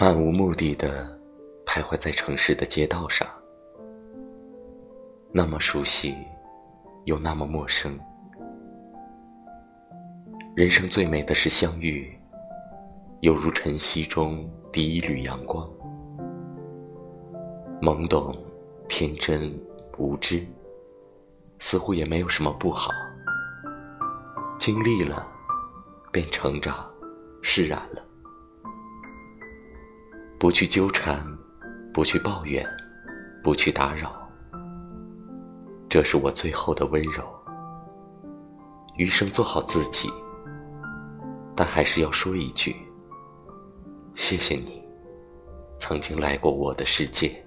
漫无目的的徘徊在城市的街道上，那么熟悉，又那么陌生。人生最美的是相遇，犹如晨曦中第一缕阳光，懵懂、天真、无知，似乎也没有什么不好。经历了，便成长，释然了。不去纠缠，不去抱怨，不去打扰，这是我最后的温柔。余生做好自己，但还是要说一句：谢谢你，曾经来过我的世界。